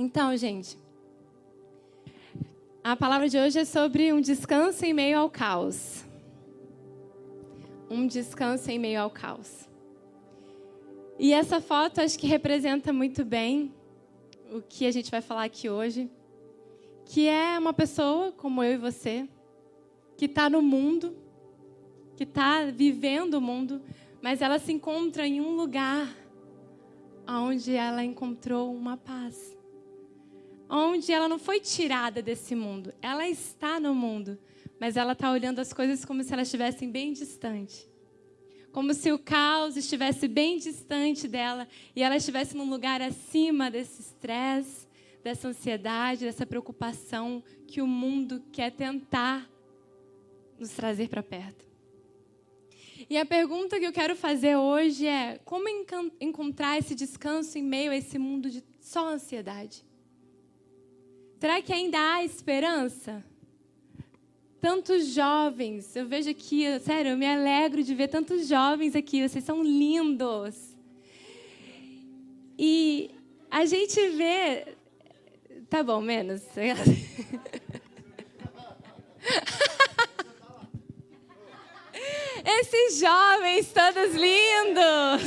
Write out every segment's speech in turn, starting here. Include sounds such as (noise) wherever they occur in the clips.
Então, gente, a palavra de hoje é sobre um descanso em meio ao caos. Um descanso em meio ao caos. E essa foto acho que representa muito bem o que a gente vai falar aqui hoje, que é uma pessoa como eu e você, que está no mundo, que está vivendo o mundo, mas ela se encontra em um lugar onde ela encontrou uma paz. Onde ela não foi tirada desse mundo, ela está no mundo, mas ela está olhando as coisas como se elas estivessem bem distante. Como se o caos estivesse bem distante dela e ela estivesse num lugar acima desse estresse, dessa ansiedade, dessa preocupação que o mundo quer tentar nos trazer para perto. E a pergunta que eu quero fazer hoje é: como encontrar esse descanso em meio a esse mundo de só ansiedade? Será que ainda há esperança? Tantos jovens, eu vejo aqui, sério, eu me alegro de ver tantos jovens aqui, vocês são lindos. E a gente vê. Tá bom, menos. (laughs) Esses jovens todos lindos.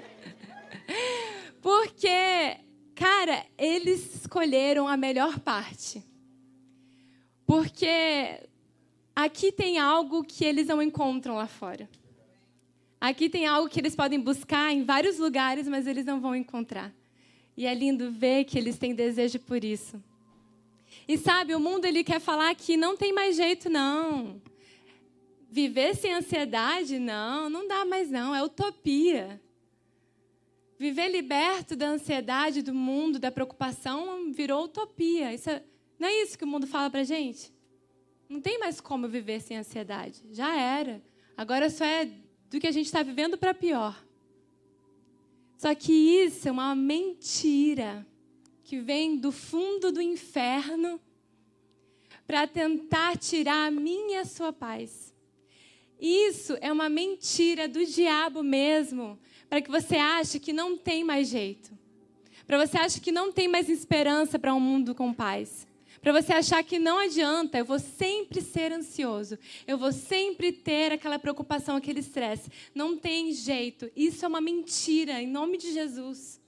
(laughs) Porque, cara, eles escolheram a melhor parte. Porque aqui tem algo que eles não encontram lá fora. Aqui tem algo que eles podem buscar em vários lugares, mas eles não vão encontrar. E é lindo ver que eles têm desejo por isso. E sabe, o mundo ele quer falar que não tem mais jeito não. Viver sem ansiedade, não, não dá mais não, é utopia. Viver liberto da ansiedade do mundo, da preocupação, virou utopia. Isso é, não é isso que o mundo fala pra gente? Não tem mais como viver sem ansiedade. Já era. Agora só é do que a gente está vivendo para pior. Só que isso é uma mentira que vem do fundo do inferno para tentar tirar a minha e a sua paz. Isso é uma mentira do diabo mesmo, para que você ache que não tem mais jeito. Para você achar que não tem mais esperança para um mundo com paz. Para você achar que não adianta, eu vou sempre ser ansioso. Eu vou sempre ter aquela preocupação, aquele estresse. Não tem jeito. Isso é uma mentira, em nome de Jesus.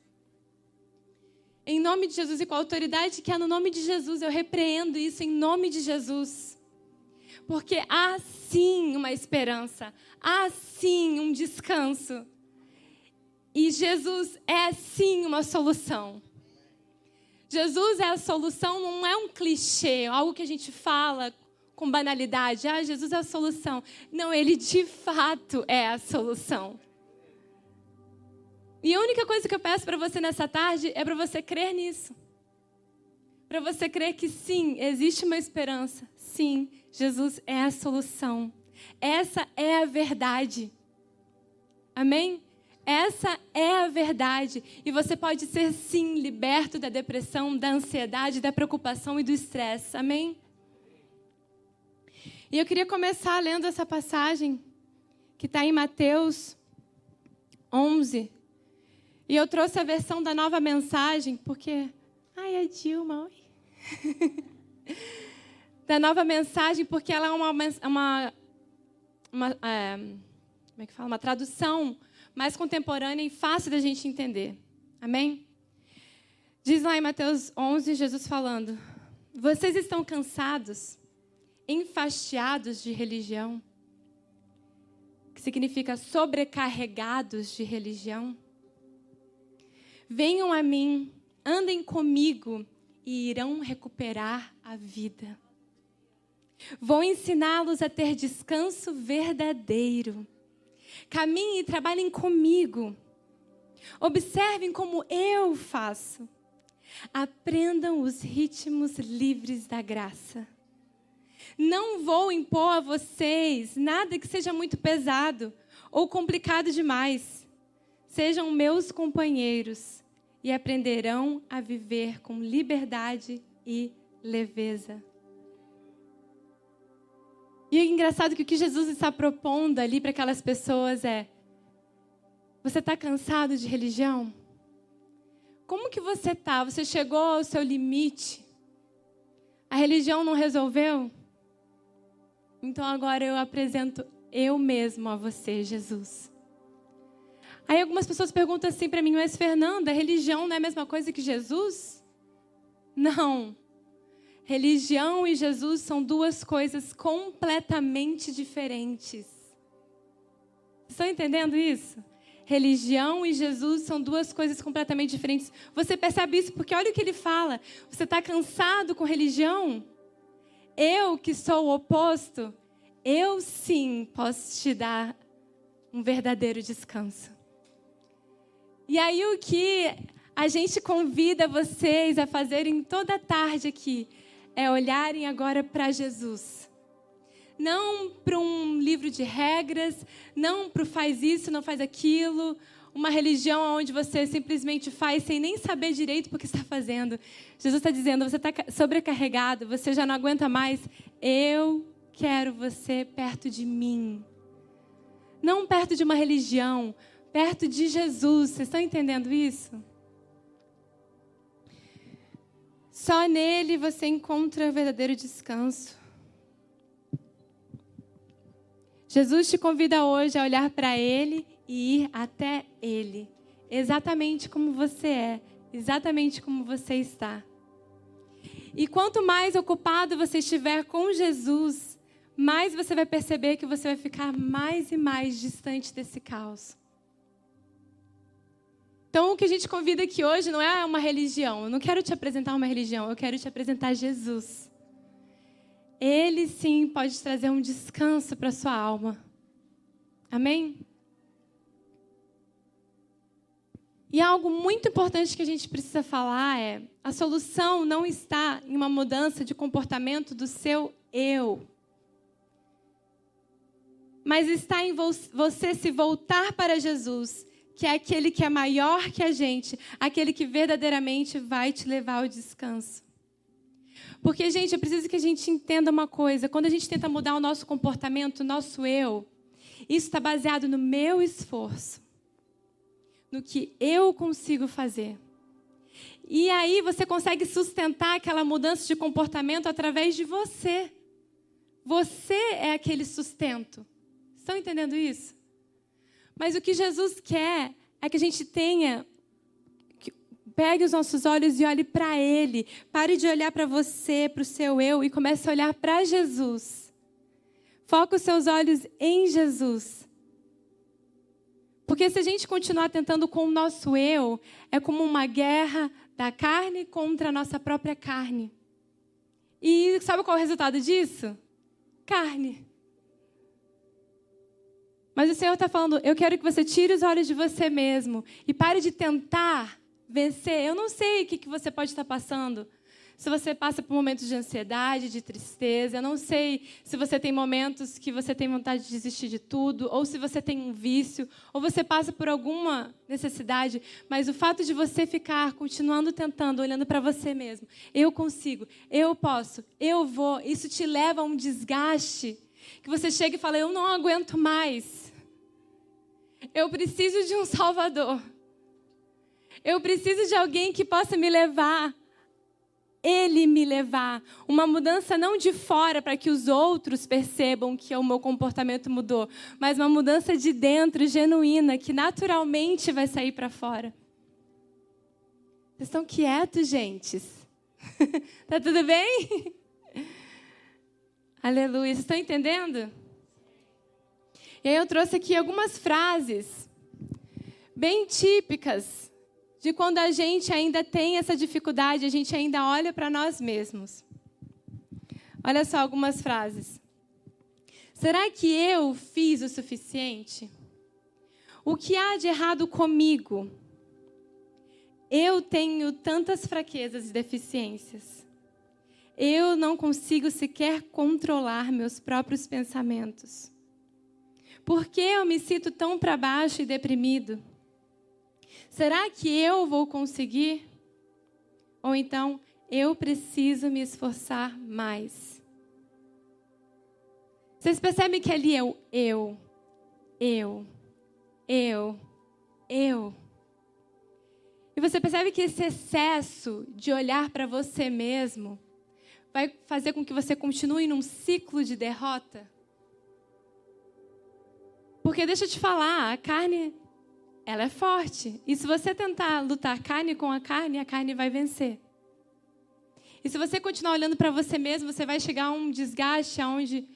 Em nome de Jesus e com a autoridade que há no nome de Jesus, eu repreendo isso em nome de Jesus. Porque há sim uma esperança, há sim um descanso. E Jesus é sim uma solução. Jesus é a solução, não é um clichê, algo que a gente fala com banalidade. Ah, Jesus é a solução. Não, ele de fato é a solução. E a única coisa que eu peço para você nessa tarde é para você crer nisso. Para você crer que sim, existe uma esperança. Sim, Jesus é a solução. Essa é a verdade. Amém? Essa é a verdade. E você pode ser, sim, liberto da depressão, da ansiedade, da preocupação e do estresse. Amém? E eu queria começar lendo essa passagem que está em Mateus 11. E eu trouxe a versão da nova mensagem, porque. Ai, a Dilma, oi. (laughs) da nova mensagem, porque ela é uma, uma, uma é, como é que fala? uma tradução mais contemporânea e fácil da gente entender. Amém? Diz lá em Mateus 11, Jesus falando: Vocês estão cansados, enfastiados de religião, que significa sobrecarregados de religião? Venham a mim, andem comigo e irão recuperar a vida. Vou ensiná-los a ter descanso verdadeiro. Caminhem e trabalhem comigo. Observem como eu faço. Aprendam os ritmos livres da graça. Não vou impor a vocês nada que seja muito pesado ou complicado demais. Sejam meus companheiros e aprenderão a viver com liberdade e leveza. E é engraçado que o que Jesus está propondo ali para aquelas pessoas é: você está cansado de religião? Como que você tá? Você chegou ao seu limite? A religião não resolveu? Então agora eu apresento eu mesmo a você, Jesus. Aí algumas pessoas perguntam assim para mim, mas Fernanda, religião não é a mesma coisa que Jesus? Não. Religião e Jesus são duas coisas completamente diferentes. Estão entendendo isso? Religião e Jesus são duas coisas completamente diferentes. Você percebe isso porque olha o que ele fala. Você está cansado com religião? Eu, que sou o oposto, eu sim posso te dar um verdadeiro descanso. E aí, o que a gente convida vocês a fazerem toda tarde aqui é olharem agora para Jesus não para um livro de regras, não para faz isso, não faz aquilo, uma religião onde você simplesmente faz sem nem saber direito o que está fazendo. Jesus está dizendo: você está sobrecarregado, você já não aguenta mais. Eu quero você perto de mim. Não perto de uma religião, perto de Jesus. Vocês estão entendendo isso? Só nele você encontra o verdadeiro descanso. Jesus te convida hoje a olhar para Ele e ir até Ele, exatamente como você é, exatamente como você está. E quanto mais ocupado você estiver com Jesus, mais você vai perceber que você vai ficar mais e mais distante desse caos. Então, o que a gente convida aqui hoje não é uma religião. Eu não quero te apresentar uma religião, eu quero te apresentar Jesus. Ele sim pode trazer um descanso para sua alma. Amém? E algo muito importante que a gente precisa falar é: a solução não está em uma mudança de comportamento do seu eu, mas está em você se voltar para Jesus, que é aquele que é maior que a gente, aquele que verdadeiramente vai te levar ao descanso. Porque, gente, eu preciso que a gente entenda uma coisa: quando a gente tenta mudar o nosso comportamento, o nosso eu, isso está baseado no meu esforço, no que eu consigo fazer. E aí você consegue sustentar aquela mudança de comportamento através de você. Você é aquele sustento. Estão entendendo isso? Mas o que Jesus quer é que a gente tenha Pegue os nossos olhos e olhe para Ele. Pare de olhar para você, para o seu eu e comece a olhar para Jesus. Foque os seus olhos em Jesus. Porque se a gente continuar tentando com o nosso eu, é como uma guerra da carne contra a nossa própria carne. E sabe qual é o resultado disso? Carne. Mas o Senhor está falando: eu quero que você tire os olhos de você mesmo e pare de tentar vencer. Eu não sei o que, que você pode estar passando. Se você passa por momentos de ansiedade, de tristeza, eu não sei se você tem momentos que você tem vontade de desistir de tudo, ou se você tem um vício, ou você passa por alguma necessidade, mas o fato de você ficar continuando tentando, olhando para você mesmo, eu consigo, eu posso, eu vou, isso te leva a um desgaste, que você chega e fala: eu não aguento mais, eu preciso de um Salvador. Eu preciso de alguém que possa me levar. Ele me levar. Uma mudança não de fora para que os outros percebam que o meu comportamento mudou, mas uma mudança de dentro, genuína, que naturalmente vai sair para fora. Vocês estão quietos, gente? (laughs) tá tudo bem? Aleluia. Vocês estão entendendo? E aí eu trouxe aqui algumas frases bem típicas de quando a gente ainda tem essa dificuldade, a gente ainda olha para nós mesmos. Olha só algumas frases. Será que eu fiz o suficiente? O que há de errado comigo? Eu tenho tantas fraquezas e deficiências. Eu não consigo sequer controlar meus próprios pensamentos. Por que eu me sinto tão para baixo e deprimido? Será que eu vou conseguir? Ou então, eu preciso me esforçar mais. Vocês percebem que ali é o eu, eu, eu, eu. E você percebe que esse excesso de olhar para você mesmo vai fazer com que você continue num ciclo de derrota? Porque deixa eu te falar, a carne, ela é forte. E se você tentar lutar carne com a carne, a carne vai vencer. E se você continuar olhando para você mesmo, você vai chegar a um desgaste onde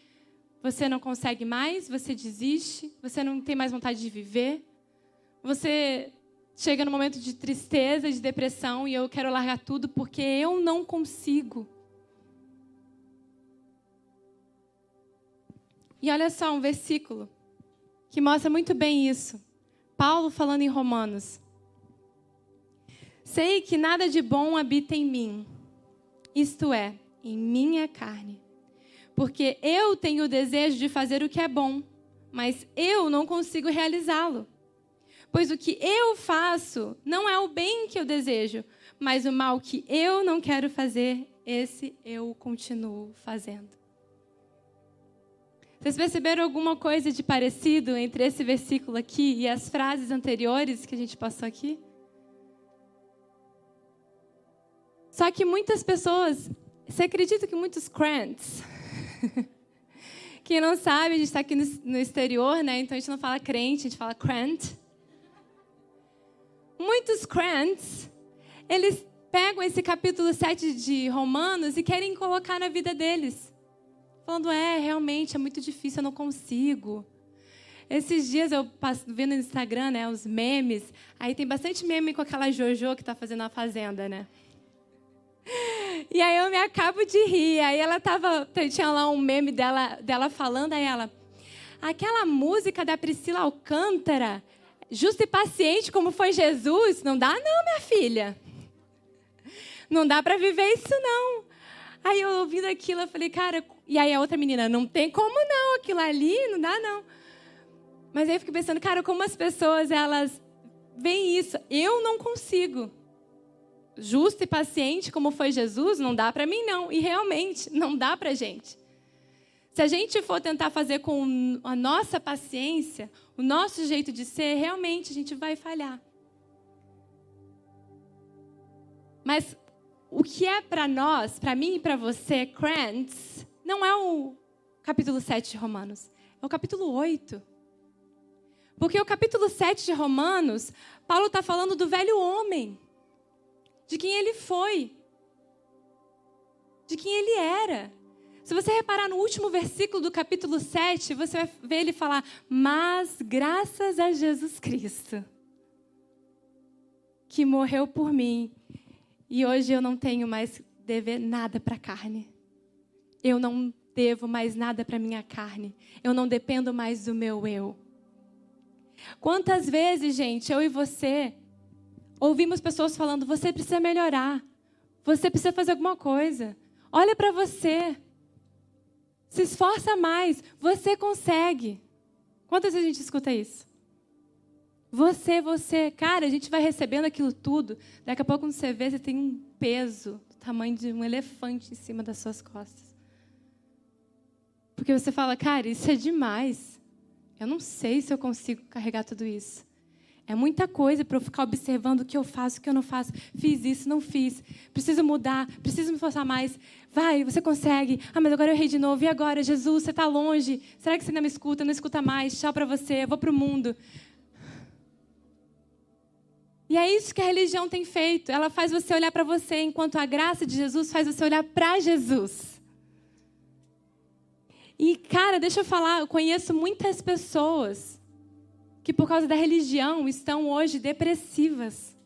você não consegue mais, você desiste, você não tem mais vontade de viver. Você chega no momento de tristeza, de depressão e eu quero largar tudo porque eu não consigo. E olha só um versículo que mostra muito bem isso. Paulo falando em Romanos. Sei que nada de bom habita em mim, isto é, em minha carne. Porque eu tenho o desejo de fazer o que é bom, mas eu não consigo realizá-lo. Pois o que eu faço não é o bem que eu desejo, mas o mal que eu não quero fazer, esse eu continuo fazendo. Vocês perceberam alguma coisa de parecido entre esse versículo aqui e as frases anteriores que a gente passou aqui? Só que muitas pessoas, você acredita que muitos crentes, (laughs) quem não sabe, a gente está aqui no, exterior, né? Então a gente não fala crente, a gente fala crente muitos crentes, eles pegam esse capítulo 7 de Romanos e querem colocar na vida deles. Falando, é, realmente é muito difícil, eu não consigo. Esses dias eu passo, vendo no Instagram, né, os memes. Aí tem bastante meme com aquela Jojo que está fazendo a fazenda, né? E aí eu me acabo de rir. Aí ela tava, tinha lá um meme dela, dela falando, aí ela, aquela música da Priscila Alcântara, justo e paciente como foi Jesus, não dá não, minha filha. Não dá para viver isso não. Aí eu ouvindo aquilo, eu falei, cara, e aí a outra menina, não tem como não, aquilo ali, não dá não. Mas aí eu fiquei pensando, cara, como as pessoas, elas veem isso. Eu não consigo. Justo e paciente como foi Jesus, não dá para mim não. E realmente, não dá para gente. Se a gente for tentar fazer com a nossa paciência, o nosso jeito de ser, realmente a gente vai falhar. Mas o que é para nós, para mim e para você, crentes, não é o capítulo 7 de Romanos, é o capítulo 8. Porque o capítulo 7 de Romanos, Paulo está falando do velho homem, de quem ele foi, de quem ele era. Se você reparar no último versículo do capítulo 7, você vai ver ele falar: Mas graças a Jesus Cristo, que morreu por mim, e hoje eu não tenho mais dever nada para a carne. Eu não devo mais nada para minha carne. Eu não dependo mais do meu eu. Quantas vezes, gente, eu e você ouvimos pessoas falando: você precisa melhorar, você precisa fazer alguma coisa. Olha para você. Se esforça mais, você consegue. Quantas vezes a gente escuta isso? Você, você, cara, a gente vai recebendo aquilo tudo. Daqui a pouco, quando você vê, você tem um peso do tamanho de um elefante em cima das suas costas. Porque você fala, cara, isso é demais. Eu não sei se eu consigo carregar tudo isso. É muita coisa para eu ficar observando o que eu faço, o que eu não faço. Fiz isso, não fiz. Preciso mudar, preciso me esforçar mais. Vai, você consegue. Ah, mas agora eu errei de novo. E agora, Jesus, você está longe. Será que você ainda me escuta? Não escuta mais. Tchau para você. Eu vou para o mundo. E é isso que a religião tem feito. Ela faz você olhar para você, enquanto a graça de Jesus faz você olhar para Jesus. E, cara, deixa eu falar, eu conheço muitas pessoas que por causa da religião estão hoje depressivas.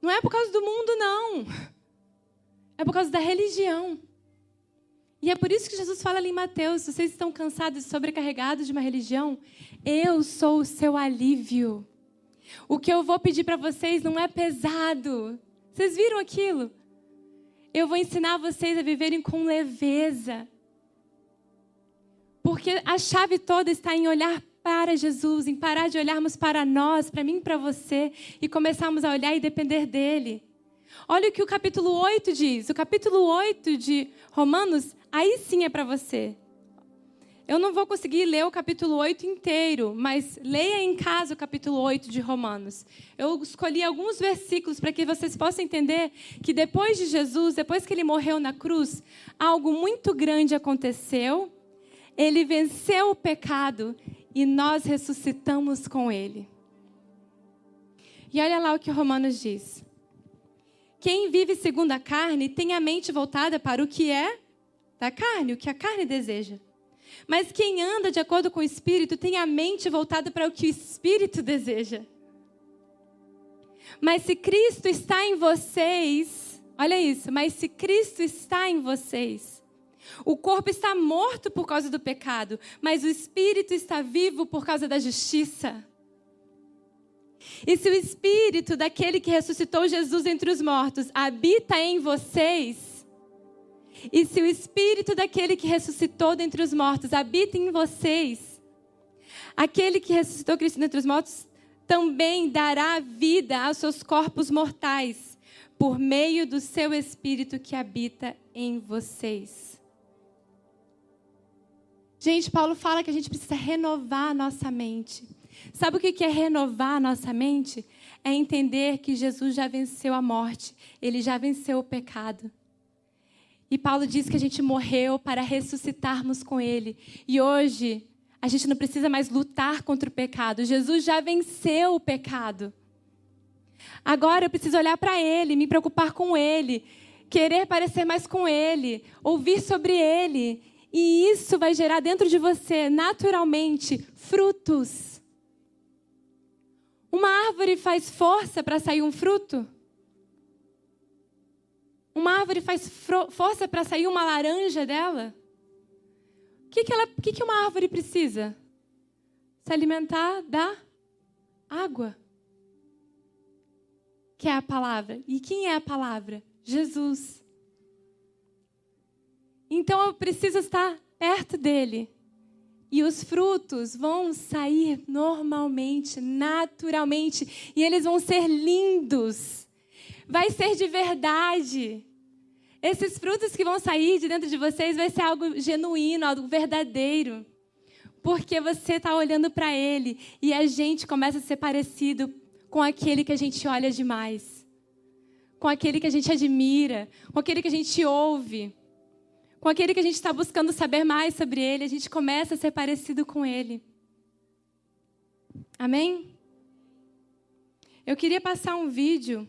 Não é por causa do mundo, não. É por causa da religião. E é por isso que Jesus fala ali em Mateus: vocês estão cansados e sobrecarregados de uma religião, eu sou o seu alívio. O que eu vou pedir para vocês não é pesado. Vocês viram aquilo? Eu vou ensinar vocês a viverem com leveza. Porque a chave toda está em olhar para Jesus, em parar de olharmos para nós, para mim para você, e começarmos a olhar e depender dele. Olha o que o capítulo 8 diz. O capítulo 8 de Romanos, aí sim é para você. Eu não vou conseguir ler o capítulo 8 inteiro, mas leia em casa o capítulo 8 de Romanos. Eu escolhi alguns versículos para que vocês possam entender que depois de Jesus, depois que ele morreu na cruz, algo muito grande aconteceu. Ele venceu o pecado e nós ressuscitamos com ele. E olha lá o que Romanos diz. Quem vive segundo a carne tem a mente voltada para o que é da carne, o que a carne deseja. Mas quem anda de acordo com o Espírito tem a mente voltada para o que o Espírito deseja. Mas se Cristo está em vocês, olha isso, mas se Cristo está em vocês, o corpo está morto por causa do pecado, mas o Espírito está vivo por causa da justiça. E se o Espírito daquele que ressuscitou Jesus entre os mortos habita em vocês, e se o espírito daquele que ressuscitou dentre os mortos habita em vocês, aquele que ressuscitou Cristo dentre os mortos também dará vida aos seus corpos mortais, por meio do seu espírito que habita em vocês. Gente, Paulo fala que a gente precisa renovar a nossa mente. Sabe o que é renovar a nossa mente? É entender que Jesus já venceu a morte, ele já venceu o pecado. E Paulo diz que a gente morreu para ressuscitarmos com Ele. E hoje, a gente não precisa mais lutar contra o pecado. Jesus já venceu o pecado. Agora eu preciso olhar para Ele, me preocupar com Ele, querer parecer mais com Ele, ouvir sobre Ele. E isso vai gerar dentro de você, naturalmente, frutos. Uma árvore faz força para sair um fruto? Uma árvore faz força para sair uma laranja dela? O que, que, ela, que, que uma árvore precisa? Se alimentar da água. Que é a palavra. E quem é a palavra? Jesus. Então eu preciso estar perto dele. E os frutos vão sair normalmente, naturalmente. E eles vão ser lindos. Vai ser de verdade. Esses frutos que vão sair de dentro de vocês vai ser algo genuíno, algo verdadeiro. Porque você está olhando para Ele e a gente começa a ser parecido com aquele que a gente olha demais, com aquele que a gente admira, com aquele que a gente ouve, com aquele que a gente está buscando saber mais sobre Ele. A gente começa a ser parecido com Ele. Amém? Eu queria passar um vídeo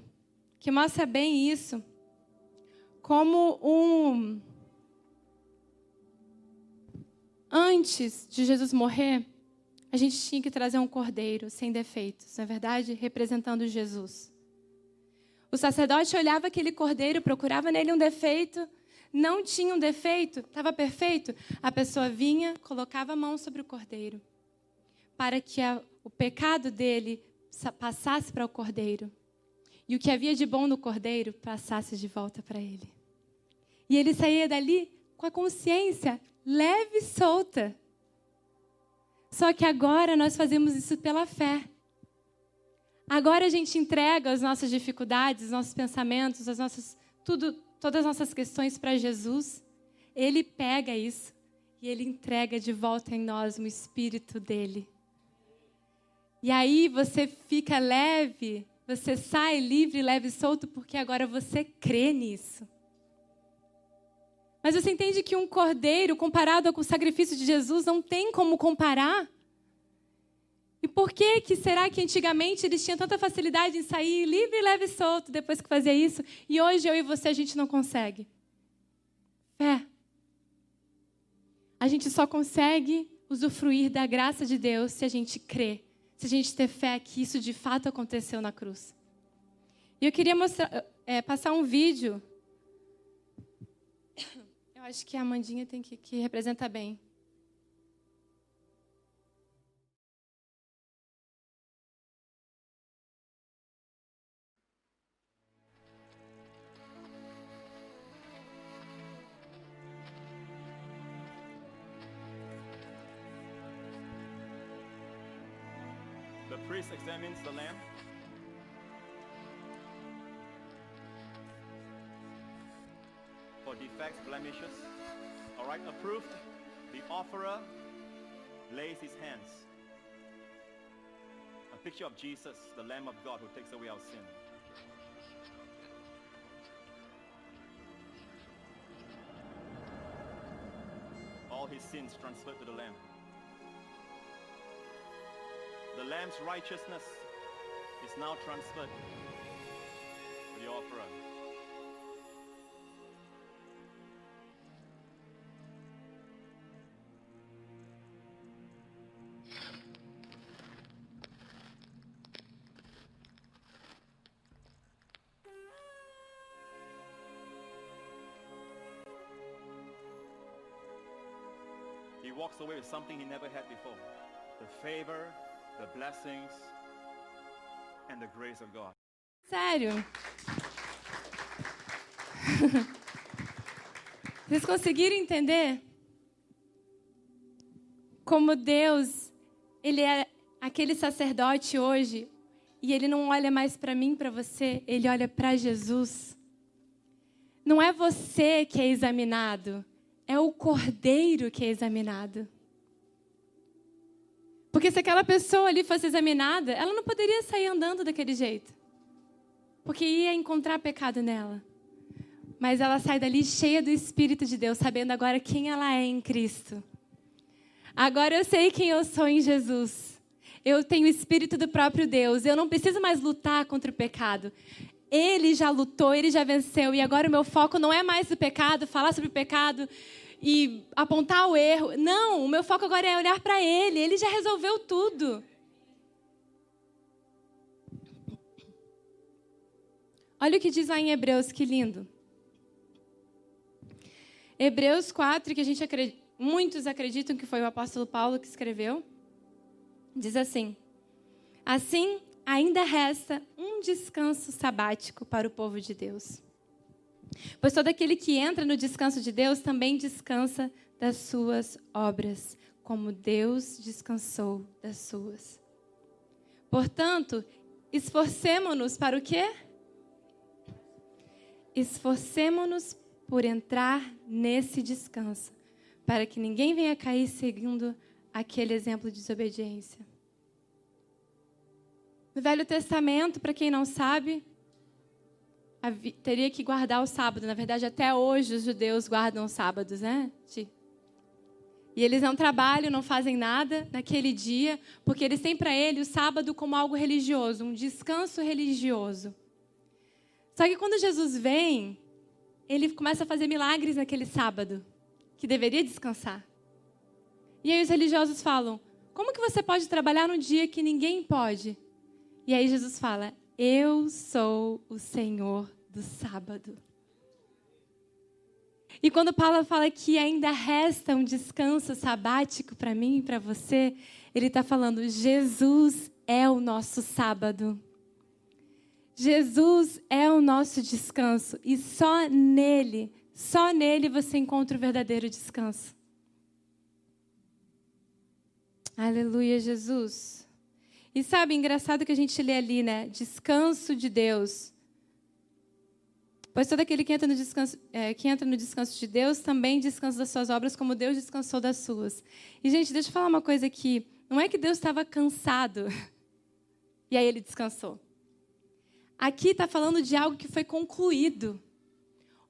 que mostra bem isso como um. Antes de Jesus morrer, a gente tinha que trazer um cordeiro sem defeitos, não é verdade? Representando Jesus. O sacerdote olhava aquele cordeiro, procurava nele um defeito, não tinha um defeito, estava perfeito. A pessoa vinha, colocava a mão sobre o cordeiro, para que a, o pecado dele passasse para o cordeiro. E o que havia de bom no cordeiro passasse de volta para ele. E ele saía dali com a consciência leve e solta. Só que agora nós fazemos isso pela fé. Agora a gente entrega as nossas dificuldades, os nossos pensamentos, as nossas, tudo, todas as nossas questões para Jesus. Ele pega isso e ele entrega de volta em nós o Espírito dele. E aí você fica leve, você sai livre, leve e solto, porque agora você crê nisso. Mas você entende que um cordeiro comparado com o sacrifício de Jesus não tem como comparar? E por que que será que antigamente eles tinham tanta facilidade em sair livre, leve e solto depois que fazia isso, e hoje eu e você a gente não consegue? Fé. A gente só consegue usufruir da graça de Deus se a gente crê, se a gente ter fé que isso de fato aconteceu na cruz. E eu queria mostrar, é, passar um vídeo acho que a Amandinha tem que, que bem. Picture of Jesus, the Lamb of God who takes away our sin. All his sins transferred to the Lamb. The Lamb's righteousness is now transferred to the offerer. Walks away with something he never had before. The favor, the blessings, and the grace of God. Sério. (laughs) Vocês conseguiram entender? Como Deus, Ele é aquele sacerdote hoje, e Ele não olha mais para mim, para você, Ele olha para Jesus. Não é você que é examinado, é o cordeiro que é examinado. Porque se aquela pessoa ali fosse examinada, ela não poderia sair andando daquele jeito. Porque ia encontrar pecado nela. Mas ela sai dali cheia do Espírito de Deus, sabendo agora quem ela é em Cristo. Agora eu sei quem eu sou em Jesus. Eu tenho o Espírito do próprio Deus. Eu não preciso mais lutar contra o pecado. Ele já lutou, ele já venceu. E agora o meu foco não é mais o pecado, falar sobre o pecado e apontar o erro. Não, o meu foco agora é olhar para ele. Ele já resolveu tudo. Olha o que diz lá em Hebreus, que lindo. Hebreus 4, que a gente acredita, muitos acreditam que foi o apóstolo Paulo que escreveu, diz assim: Assim, ainda resta um descanso sabático para o povo de Deus. Pois todo aquele que entra no descanso de Deus também descansa das suas obras, como Deus descansou das suas. Portanto, esforcemo-nos para o quê? Esforcemo-nos por entrar nesse descanso, para que ninguém venha cair seguindo aquele exemplo de desobediência. No Velho Testamento, para quem não sabe, teria que guardar o sábado. Na verdade, até hoje os judeus guardam os sábados, né? E eles não trabalham, não fazem nada naquele dia, porque eles têm para ele o sábado como algo religioso, um descanso religioso. Só que quando Jesus vem, ele começa a fazer milagres naquele sábado, que deveria descansar. E aí os religiosos falam: como que você pode trabalhar num dia que ninguém pode? E aí Jesus fala: Eu sou o Senhor do sábado. E quando Paulo fala que ainda resta um descanso sabático para mim e para você, ele está falando: Jesus é o nosso sábado. Jesus é o nosso descanso e só nele, só nele você encontra o verdadeiro descanso. Aleluia, Jesus. E sabe, engraçado que a gente lê ali, né? Descanso de Deus. Pois todo aquele que entra, no descanso, é, que entra no descanso de Deus também descansa das suas obras, como Deus descansou das suas. E, gente, deixa eu falar uma coisa aqui. Não é que Deus estava cansado (laughs) e aí ele descansou. Aqui está falando de algo que foi concluído.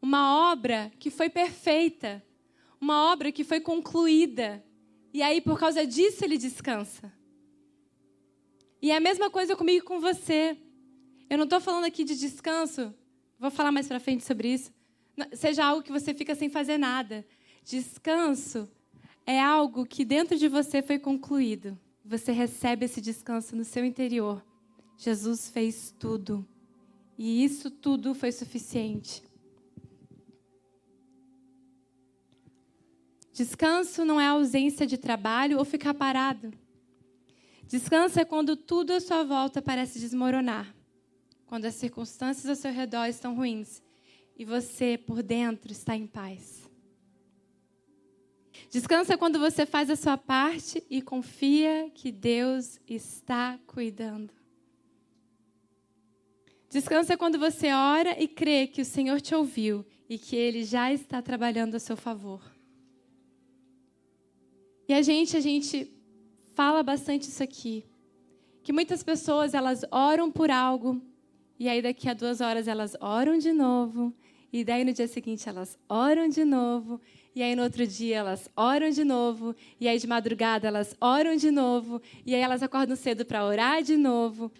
Uma obra que foi perfeita. Uma obra que foi concluída. E aí, por causa disso, ele descansa. E é a mesma coisa comigo e com você. Eu não estou falando aqui de descanso Vou falar mais para frente sobre isso. Seja algo que você fica sem fazer nada. Descanso é algo que dentro de você foi concluído. Você recebe esse descanso no seu interior. Jesus fez tudo. E isso tudo foi suficiente. Descanso não é ausência de trabalho ou ficar parado. Descanso é quando tudo à sua volta parece desmoronar quando as circunstâncias ao seu redor estão ruins e você por dentro está em paz. Descansa quando você faz a sua parte e confia que Deus está cuidando. Descansa quando você ora e crê que o Senhor te ouviu e que Ele já está trabalhando a seu favor. E a gente, a gente fala bastante isso aqui. Que muitas pessoas elas oram por algo e aí daqui a duas horas elas oram de novo e daí no dia seguinte elas oram de novo e aí no outro dia elas oram de novo e aí de madrugada elas oram de novo e aí elas acordam cedo para orar de novo.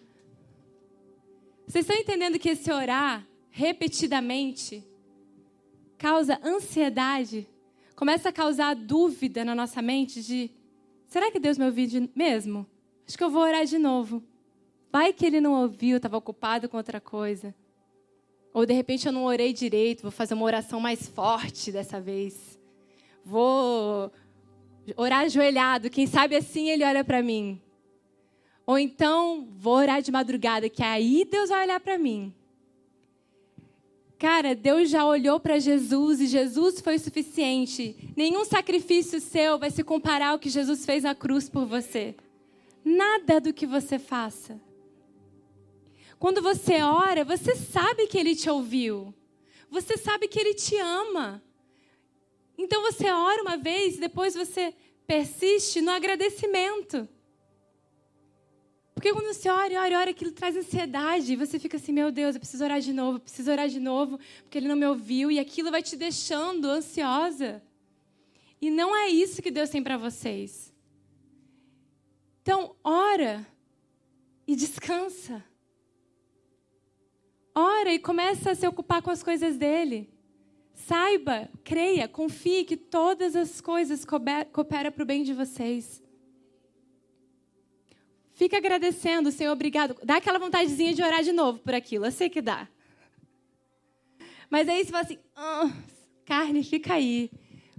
Vocês estão entendendo que esse orar repetidamente causa ansiedade? Começa a causar dúvida na nossa mente de será que Deus me ouviu mesmo? Acho que eu vou orar de novo. Vai que ele não ouviu, estava ocupado com outra coisa. Ou de repente eu não orei direito, vou fazer uma oração mais forte dessa vez. Vou orar ajoelhado, quem sabe assim ele olha para mim. Ou então vou orar de madrugada, que aí Deus vai olhar para mim. Cara, Deus já olhou para Jesus e Jesus foi o suficiente. Nenhum sacrifício seu vai se comparar ao que Jesus fez na cruz por você. Nada do que você faça. Quando você ora, você sabe que Ele te ouviu. Você sabe que Ele te ama. Então você ora uma vez e depois você persiste no agradecimento. Porque quando você ora, ora, ora, aquilo traz ansiedade. E você fica assim, meu Deus, eu preciso orar de novo, eu preciso orar de novo, porque ele não me ouviu. E aquilo vai te deixando ansiosa. E não é isso que Deus tem para vocês. Então, ora e descansa. Ora e começa a se ocupar com as coisas dele. Saiba, creia, confie que todas as coisas cooperam para o bem de vocês. Fica agradecendo, Senhor, obrigado. Dá aquela vontadezinha de orar de novo por aquilo. Eu sei que dá. Mas aí você fala assim: oh, carne, fica aí.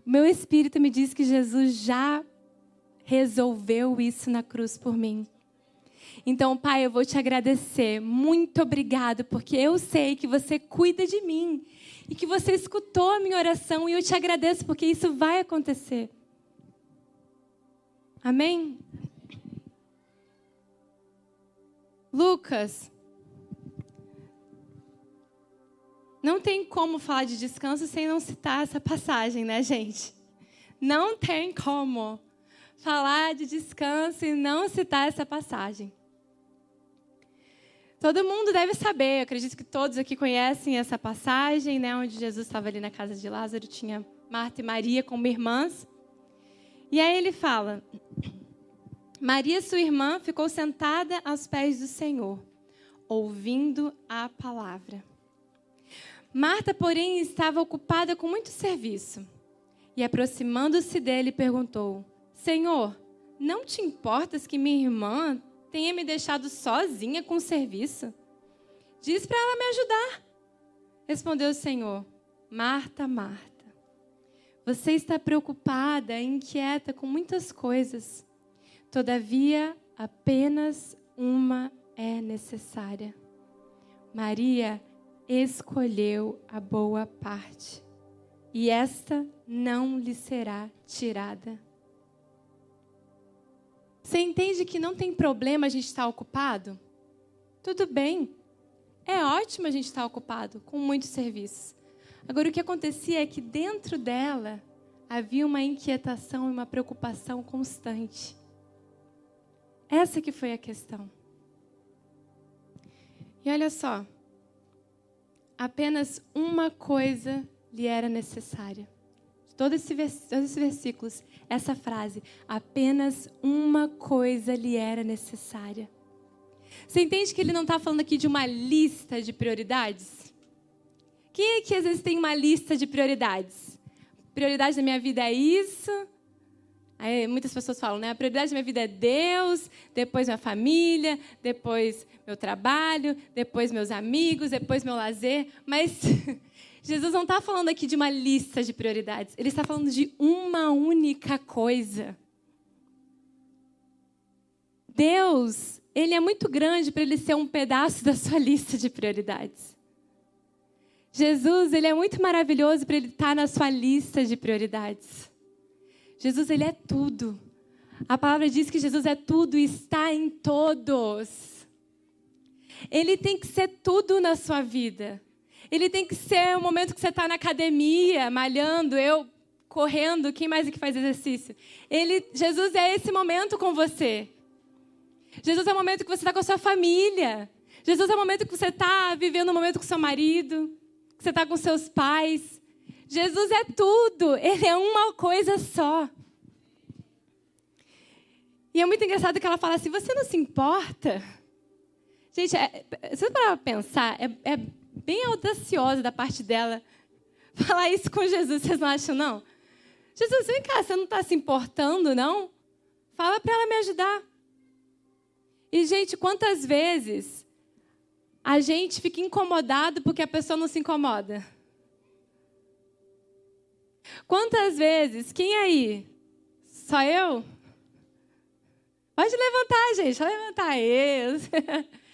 Meu espírito me diz que Jesus já resolveu isso na cruz por mim. Então, Pai, eu vou te agradecer. Muito obrigado, porque eu sei que você cuida de mim e que você escutou a minha oração e eu te agradeço porque isso vai acontecer. Amém? Lucas. Não tem como falar de descanso sem não citar essa passagem, né, gente? Não tem como falar de descanso e não citar essa passagem. Todo mundo deve saber, acredito que todos aqui conhecem essa passagem, né, onde Jesus estava ali na casa de Lázaro, tinha Marta e Maria como irmãs. E aí ele fala: Maria, sua irmã, ficou sentada aos pés do Senhor, ouvindo a palavra. Marta, porém, estava ocupada com muito serviço. E aproximando-se dele, perguntou: Senhor, não te importas que minha irmã tenha me deixado sozinha com o serviço? Diz para ela me ajudar. Respondeu o Senhor: Marta, Marta, você está preocupada, inquieta com muitas coisas. Todavia, apenas uma é necessária. Maria escolheu a boa parte, e esta não lhe será tirada. Você entende que não tem problema a gente estar ocupado? Tudo bem. É ótimo a gente estar ocupado com muitos serviços. Agora, o que acontecia é que dentro dela havia uma inquietação e uma preocupação constante. Essa que foi a questão. E olha só, apenas uma coisa lhe era necessária. Todos esses esse versículos, essa frase, apenas uma coisa lhe era necessária. Você entende que ele não está falando aqui de uma lista de prioridades? Quem é que às vezes tem uma lista de prioridades? Prioridade da minha vida é isso, Aí, muitas pessoas falam, né? A prioridade da minha vida é Deus, depois minha família, depois meu trabalho, depois meus amigos, depois meu lazer. Mas (laughs) Jesus não está falando aqui de uma lista de prioridades. Ele está falando de uma única coisa. Deus, ele é muito grande para ele ser um pedaço da sua lista de prioridades. Jesus, ele é muito maravilhoso para ele estar tá na sua lista de prioridades. Jesus, ele é tudo. A palavra diz que Jesus é tudo e está em todos. Ele tem que ser tudo na sua vida. Ele tem que ser o momento que você está na academia, malhando. Eu correndo, quem mais aqui faz exercício? Ele, Jesus é esse momento com você. Jesus é o momento que você está com a sua família. Jesus é o momento que você está vivendo um momento com seu marido, que você está com seus pais. Jesus é tudo. Ele é uma coisa só. E é muito engraçado que ela fala assim: você não se importa? Gente, é, se você parar para pensar, é, é bem audaciosa da parte dela falar isso com Jesus. Vocês não acham, não? Jesus, vem cá, você não está se importando, não? Fala para ela me ajudar. E, gente, quantas vezes a gente fica incomodado porque a pessoa não se incomoda? Quantas vezes, quem aí? Só eu? Pode levantar, gente, pode levantar. Isso. (laughs)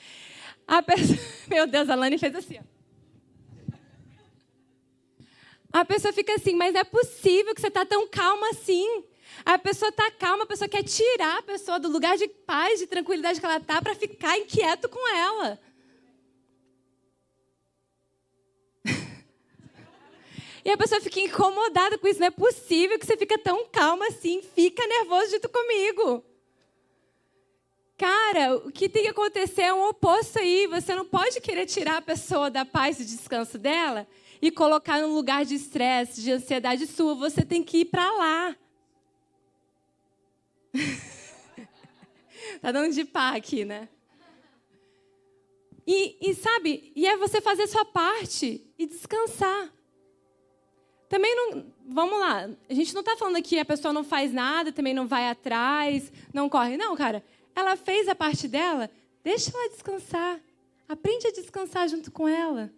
A pessoa, (laughs) meu Deus, a Lani fez assim. A pessoa fica assim, mas é possível que você está tão calma assim. A pessoa está calma, a pessoa quer tirar a pessoa do lugar de paz, de tranquilidade que ela está, para ficar inquieto com ela. E a pessoa fica incomodada com isso. Não é possível que você fica tão calma assim. Fica nervoso junto comigo. Cara, o que tem que acontecer é um oposto aí. Você não pode querer tirar a pessoa da paz e descanso dela e colocar num lugar de estresse, de ansiedade sua. Você tem que ir para lá. (laughs) tá dando de pá aqui, né? E, e sabe, e é você fazer sua parte e descansar. Também não. Vamos lá, a gente não está falando que a pessoa não faz nada, também não vai atrás, não corre. Não, cara. Ela fez a parte dela, deixa ela descansar. Aprende a descansar junto com ela.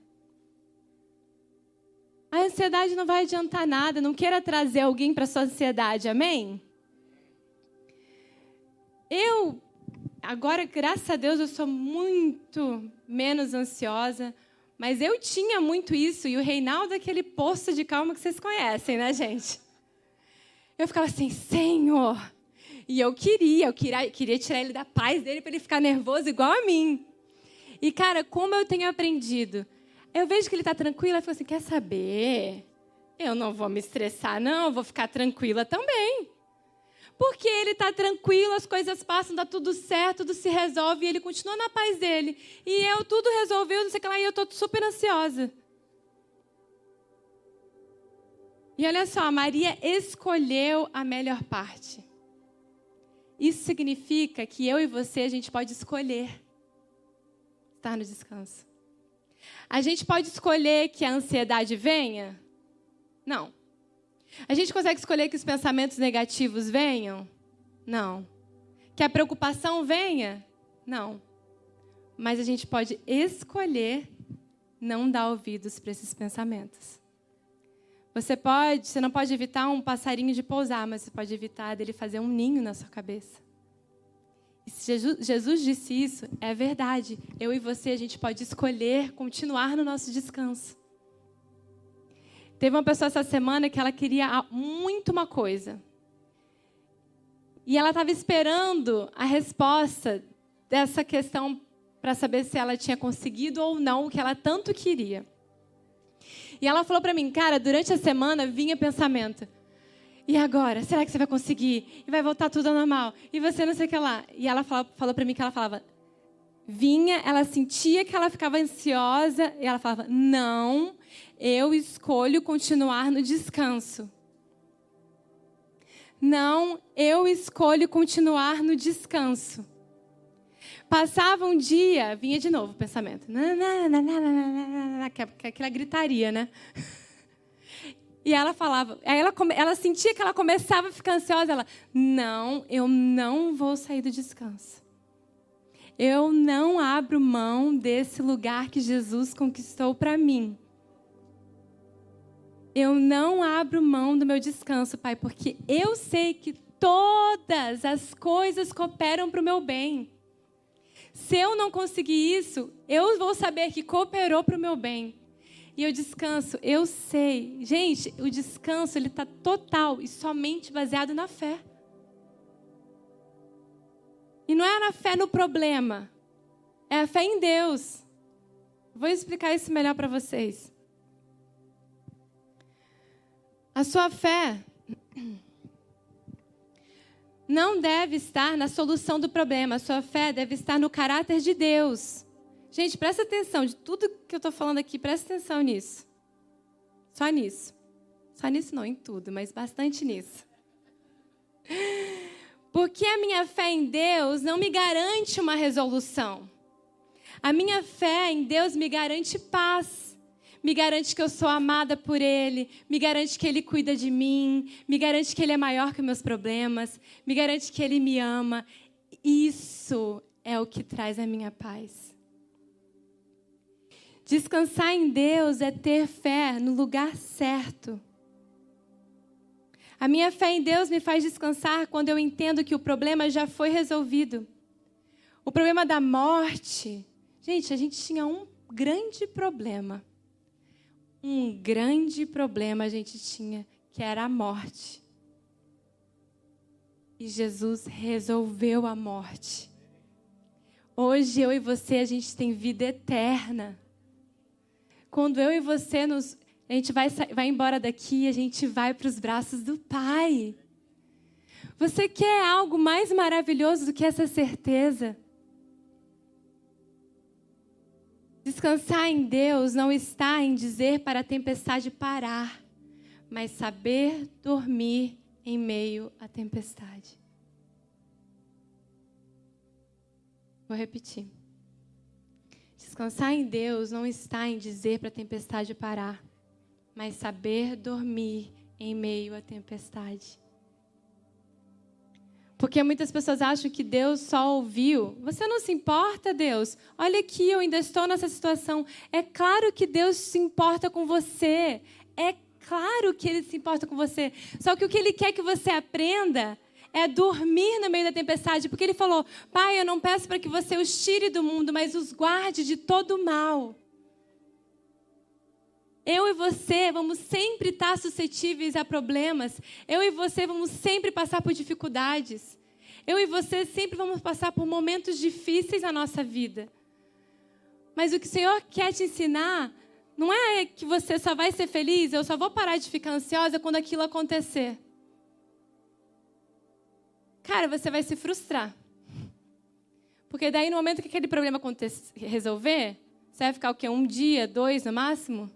A ansiedade não vai adiantar nada. Não queira trazer alguém para sua ansiedade, amém? Eu, agora, graças a Deus, eu sou muito menos ansiosa. Mas eu tinha muito isso, e o Reinaldo é aquele poço de calma que vocês conhecem, né, gente? Eu ficava assim, Senhor. E eu queria, eu queria, queria tirar ele da paz dele para ele ficar nervoso igual a mim. E, cara, como eu tenho aprendido? Eu vejo que ele está tranquilo, eu fico assim: quer saber? Eu não vou me estressar, não, eu vou ficar tranquila também. Porque ele está tranquilo, as coisas passam, dá tudo certo, tudo se resolve e ele continua na paz dele. E eu, tudo resolveu, não sei o que lá, e eu estou super ansiosa. E olha só, Maria escolheu a melhor parte. Isso significa que eu e você, a gente pode escolher estar no descanso. A gente pode escolher que a ansiedade venha? Não. A gente consegue escolher que os pensamentos negativos venham? Não. Que a preocupação venha? Não. Mas a gente pode escolher não dar ouvidos para esses pensamentos. Você pode, você não pode evitar um passarinho de pousar, mas você pode evitar dele fazer um ninho na sua cabeça. E se Jesus, Jesus disse isso, é verdade. Eu e você, a gente pode escolher continuar no nosso descanso. Teve uma pessoa essa semana que ela queria muito uma coisa. E ela estava esperando a resposta dessa questão para saber se ela tinha conseguido ou não o que ela tanto queria. E ela falou para mim, cara, durante a semana vinha pensamento: e agora? Será que você vai conseguir? E vai voltar tudo ao normal? E você não sei o que lá. E ela falou, falou para mim que ela falava: vinha, ela sentia que ela ficava ansiosa, e ela falava: não, eu escolho continuar no descanso. Não, eu escolho continuar no descanso. Passava um dia, vinha de novo o pensamento. Aquela gritaria, né? E ela falava, ela, ela sentia que ela começava a ficar ansiosa. Ela, não, eu não vou sair do descanso. Eu não abro mão desse lugar que Jesus conquistou para mim. Eu não abro mão do meu descanso, Pai, porque eu sei que todas as coisas cooperam para o meu bem. Se eu não conseguir isso, eu vou saber que cooperou para o meu bem. E eu descanso, eu sei. Gente, o descanso ele está total e somente baseado na fé. E não é na fé no problema, é a fé em Deus. Vou explicar isso melhor para vocês. A sua fé não deve estar na solução do problema, a sua fé deve estar no caráter de Deus. Gente, presta atenção, de tudo que eu estou falando aqui, presta atenção nisso. Só nisso. Só nisso não, em tudo, mas bastante nisso. Porque a minha fé em Deus não me garante uma resolução. A minha fé em Deus me garante paz. Me garante que eu sou amada por Ele, me garante que Ele cuida de mim, me garante que Ele é maior que meus problemas, me garante que Ele me ama. Isso é o que traz a minha paz. Descansar em Deus é ter fé no lugar certo. A minha fé em Deus me faz descansar quando eu entendo que o problema já foi resolvido. O problema da morte. Gente, a gente tinha um grande problema. Um grande problema a gente tinha, que era a morte. E Jesus resolveu a morte. Hoje eu e você a gente tem vida eterna. Quando eu e você nos a gente vai, vai embora daqui a gente vai para os braços do Pai. Você quer algo mais maravilhoso do que essa certeza? Descansar em Deus não está em dizer para a tempestade parar, mas saber dormir em meio à tempestade. Vou repetir. Descansar em Deus não está em dizer para a tempestade parar, mas saber dormir em meio à tempestade. Porque muitas pessoas acham que Deus só ouviu. Você não se importa, Deus? Olha aqui, eu ainda estou nessa situação. É claro que Deus se importa com você. É claro que Ele se importa com você. Só que o que Ele quer que você aprenda é dormir no meio da tempestade. Porque Ele falou: Pai, eu não peço para que você os tire do mundo, mas os guarde de todo mal. Eu e você vamos sempre estar suscetíveis a problemas. Eu e você vamos sempre passar por dificuldades. Eu e você sempre vamos passar por momentos difíceis na nossa vida. Mas o que o Senhor quer te ensinar não é que você só vai ser feliz, eu só vou parar de ficar ansiosa quando aquilo acontecer. Cara, você vai se frustrar. Porque daí, no momento que aquele problema resolver, você vai ficar o quê? Um dia, dois no máximo?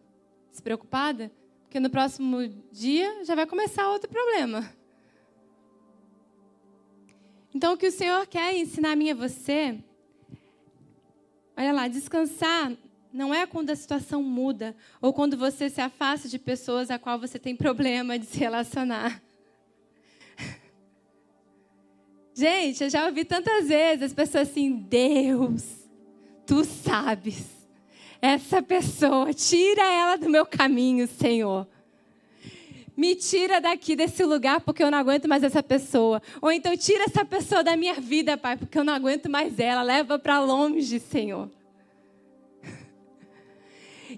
Despreocupada, porque no próximo dia já vai começar outro problema. Então, o que o Senhor quer ensinar a mim e a você, olha lá, descansar não é quando a situação muda ou quando você se afasta de pessoas a qual você tem problema de se relacionar. Gente, eu já ouvi tantas vezes as pessoas assim: Deus, tu sabes essa pessoa, tira ela do meu caminho, Senhor. Me tira daqui desse lugar porque eu não aguento mais essa pessoa. Ou então tira essa pessoa da minha vida, Pai, porque eu não aguento mais ela. Leva para longe, Senhor.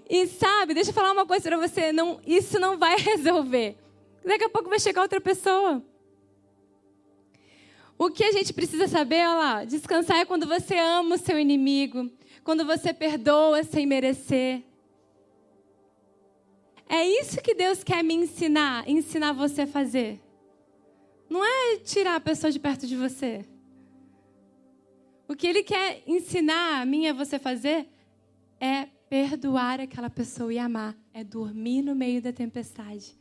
E sabe, deixa eu falar uma coisa para você, não, isso não vai resolver. Daqui a pouco vai chegar outra pessoa. O que a gente precisa saber, olha lá, descansar é quando você ama o seu inimigo, quando você perdoa sem merecer. É isso que Deus quer me ensinar, ensinar você a fazer. Não é tirar a pessoa de perto de você. O que Ele quer ensinar a mim a você fazer é perdoar aquela pessoa e amar. É dormir no meio da tempestade.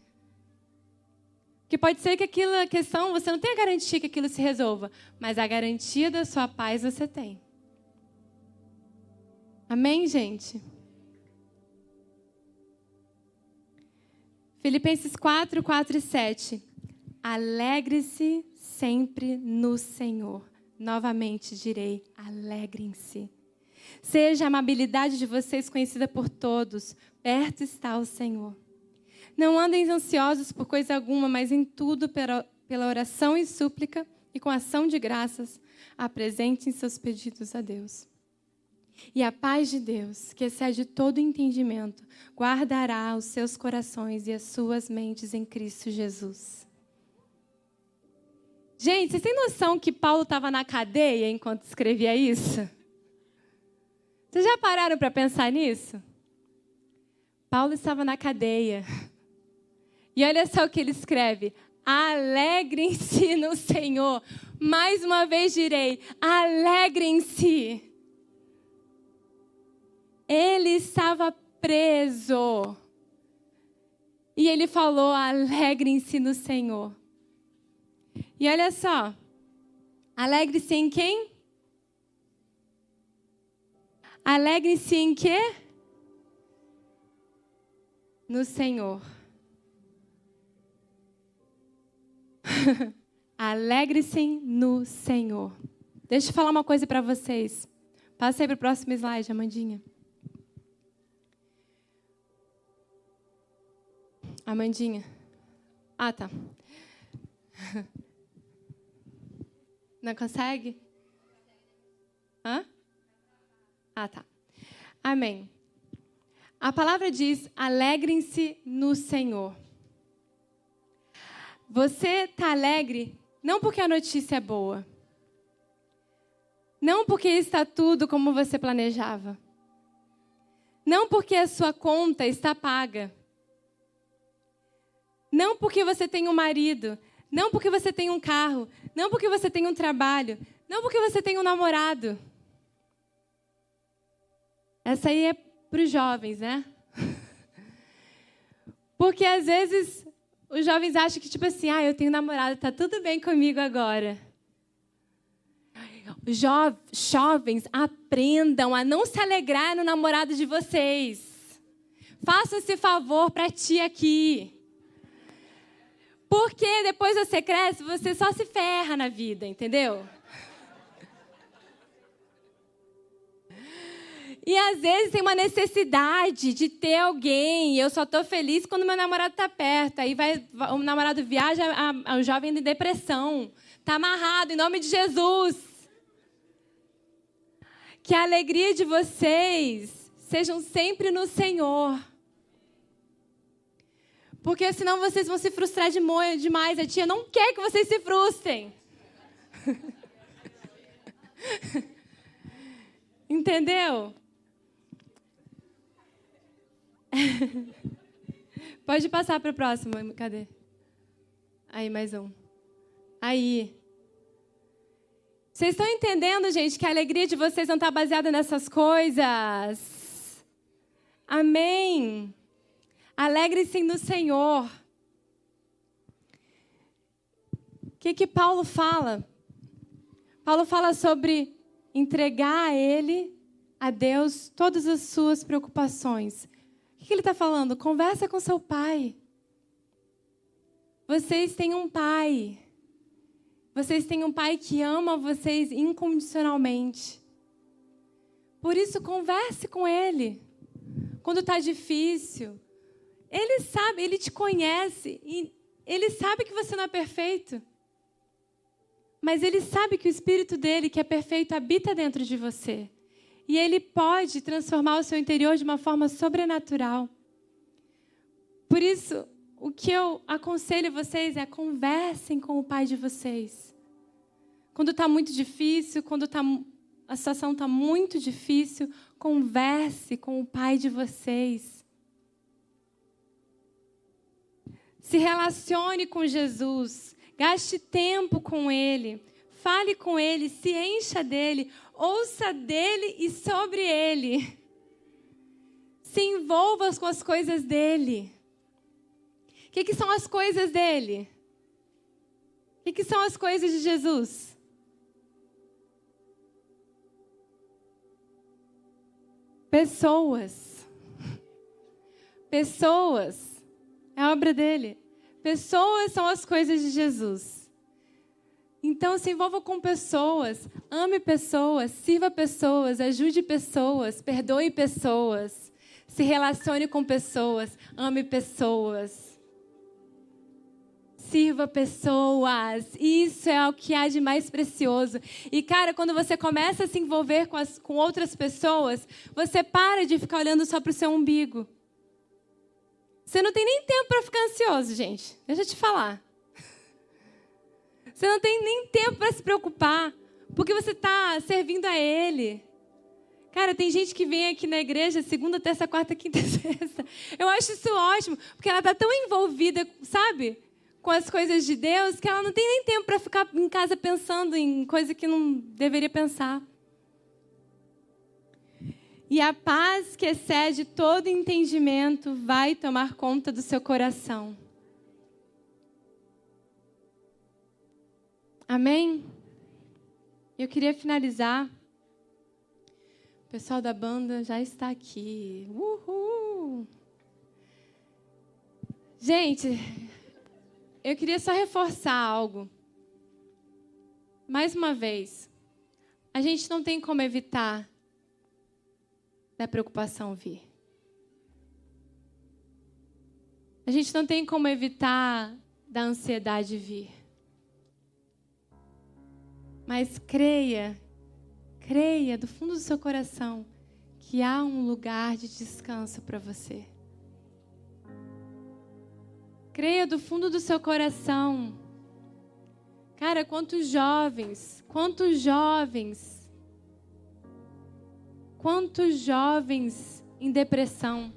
Que pode ser que aquilo, a questão, você não tenha garantia que aquilo se resolva, mas a garantia da sua paz você tem. Amém, gente? Filipenses 4, 4 e 7. Alegre-se sempre no Senhor. Novamente direi: alegrem-se. Seja a amabilidade de vocês conhecida por todos, perto está o Senhor. Não andem ansiosos por coisa alguma, mas em tudo, pela, oração e súplica e com ação de graças, apresentem seus pedidos a Deus. E a paz de Deus, que excede todo entendimento, guardará os seus corações e as suas mentes em Cristo Jesus. Gente, vocês têm noção que Paulo estava na cadeia enquanto escrevia isso? Vocês já pararam para pensar nisso? Paulo estava na cadeia. E olha só o que ele escreve: alegrem-se no Senhor. Mais uma vez direi: alegrem-se. Ele estava preso. E ele falou: alegrem-se no Senhor. E olha só, alegre-se em quem? Alegre-se em quê? No Senhor. (laughs) Alegre-se no Senhor. Deixa eu falar uma coisa para vocês. Passei para o próximo slide, Amandinha. Amandinha. Ah, tá. Não consegue? Hã? Ah, tá. Amém. A palavra diz: alegrem-se no Senhor. Você está alegre não porque a notícia é boa, não porque está tudo como você planejava, não porque a sua conta está paga, não porque você tem um marido, não porque você tem um carro, não porque você tem um trabalho, não porque você tem um namorado. Essa aí é para os jovens, né? (laughs) Porque às vezes os jovens acham que, tipo assim, ah, eu tenho namorado, tá tudo bem comigo agora. Jo jovens, aprendam a não se alegrar no namorado de vocês. Façam esse favor para ti aqui. Porque depois você cresce, você só se ferra na vida, entendeu? E às vezes tem uma necessidade de ter alguém. Eu só estou feliz quando meu namorado está perto. Aí vai, o namorado viaja, a, a, o jovem em depressão. Está amarrado em nome de Jesus. Que a alegria de vocês sejam sempre no Senhor. Porque senão vocês vão se frustrar demais. A tia não quer que vocês se frustrem. (laughs) Entendeu? (laughs) Pode passar para o próximo. Cadê? Aí, mais um. Aí. Vocês estão entendendo, gente, que a alegria de vocês não está baseada nessas coisas? Amém. Alegre-se no Senhor. O que, que Paulo fala? Paulo fala sobre entregar a Ele, a Deus, todas as suas preocupações. O que ele está falando? Conversa com seu pai. Vocês têm um pai. Vocês têm um pai que ama vocês incondicionalmente. Por isso, converse com ele. Quando está difícil. Ele sabe, ele te conhece. Ele sabe que você não é perfeito. Mas ele sabe que o Espírito dele, que é perfeito, habita dentro de você. E Ele pode transformar o seu interior de uma forma sobrenatural. Por isso, o que eu aconselho vocês é conversem com o Pai de vocês. Quando está muito difícil, quando tá, a situação está muito difícil, converse com o Pai de vocês. Se relacione com Jesus. Gaste tempo com Ele. Fale com Ele, se encha dele ouça dele e sobre ele. Se envolva com as coisas dele. O que, que, são as coisas dele? O que, que são as coisas de Jesus? Pessoas. Pessoas. É a obra dele. Pessoas são as coisas de Jesus. Então, se envolva com pessoas, ame pessoas, sirva pessoas, ajude pessoas, perdoe pessoas, se relacione com pessoas, ame pessoas. Sirva pessoas, isso é o que há de mais precioso. E, cara, quando você começa a se envolver com, as, com outras pessoas, você para de ficar olhando só para o seu umbigo. Você não tem nem tempo para ficar ansioso, gente. Deixa eu te falar. Você não tem nem tempo para se preocupar, porque você está servindo a Ele. Cara, tem gente que vem aqui na igreja segunda, terça, quarta, quinta e (laughs) sexta. Eu acho isso ótimo, porque ela está tão envolvida, sabe? Com as coisas de Deus, que ela não tem nem tempo para ficar em casa pensando em coisa que não deveria pensar. E a paz que excede todo entendimento vai tomar conta do seu coração. Amém? Eu queria finalizar o pessoal da banda já está aqui. Uhul! Gente, eu queria só reforçar algo. Mais uma vez, a gente não tem como evitar da preocupação vir. A gente não tem como evitar da ansiedade vir. Mas creia Creia do fundo do seu coração que há um lugar de descanso para você. Creia do fundo do seu coração. Cara, quantos jovens, quantos jovens, quantos jovens em depressão.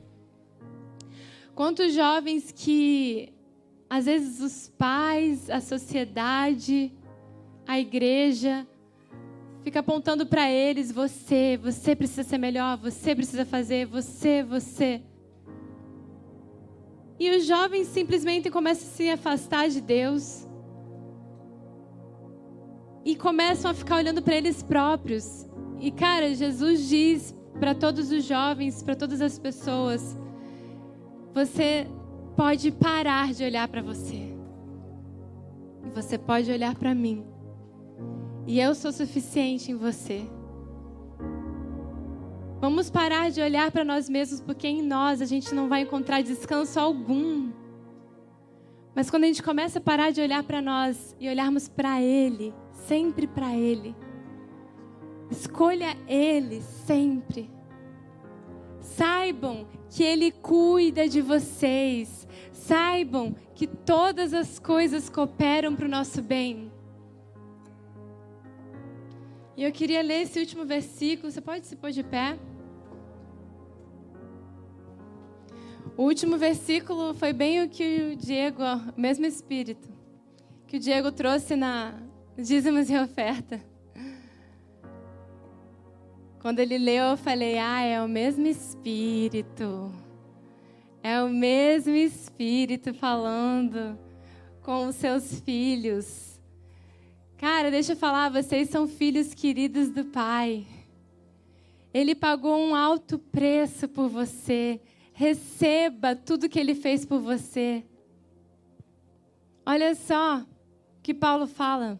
Quantos jovens que, às vezes, os pais, a sociedade, a igreja, fica apontando para eles: você, você precisa ser melhor, você precisa fazer, você, você. E os jovens simplesmente começam a se afastar de Deus e começam a ficar olhando para eles próprios. E cara, Jesus diz para todos os jovens, para todas as pessoas: você pode parar de olhar para você. E você pode olhar para mim. E eu sou suficiente em você. Vamos parar de olhar para nós mesmos, porque em nós a gente não vai encontrar descanso algum. Mas quando a gente começa a parar de olhar para nós e olharmos para Ele, sempre para Ele, escolha Ele sempre. Saibam que Ele cuida de vocês. Saibam que todas as coisas cooperam para o nosso bem. E eu queria ler esse último versículo. Você pode se pôr de pé? O último versículo foi bem o que o Diego, o mesmo espírito, que o Diego trouxe na dízimos e oferta. Quando ele leu, eu falei: Ah, é o mesmo espírito. É o mesmo espírito falando com os seus filhos. Cara, deixa eu falar, vocês são filhos queridos do Pai. Ele pagou um alto preço por você. Receba tudo que ele fez por você. Olha só o que Paulo fala.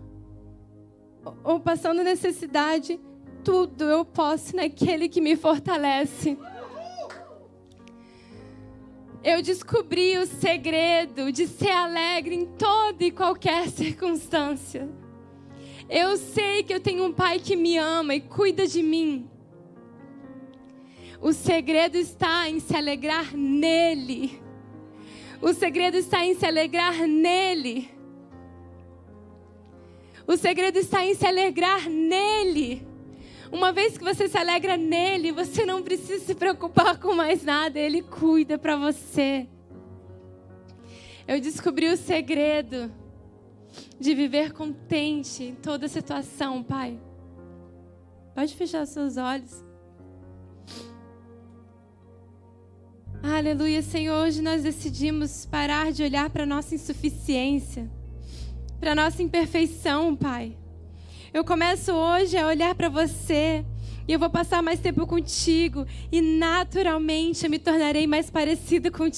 ou passando necessidade, tudo eu posso naquele que me fortalece. Eu descobri o segredo de ser alegre em toda e qualquer circunstância. Eu sei que eu tenho um pai que me ama e cuida de mim. O segredo está em se alegrar nele. O segredo está em se alegrar nele. O segredo está em se alegrar nele. Uma vez que você se alegra nele, você não precisa se preocupar com mais nada, ele cuida para você. Eu descobri o segredo de viver contente em toda situação, Pai. Pode fechar seus olhos. Aleluia, Senhor. Hoje nós decidimos parar de olhar para nossa insuficiência, para nossa imperfeição, Pai. Eu começo hoje a olhar para você e eu vou passar mais tempo contigo e naturalmente eu me tornarei mais parecida contigo.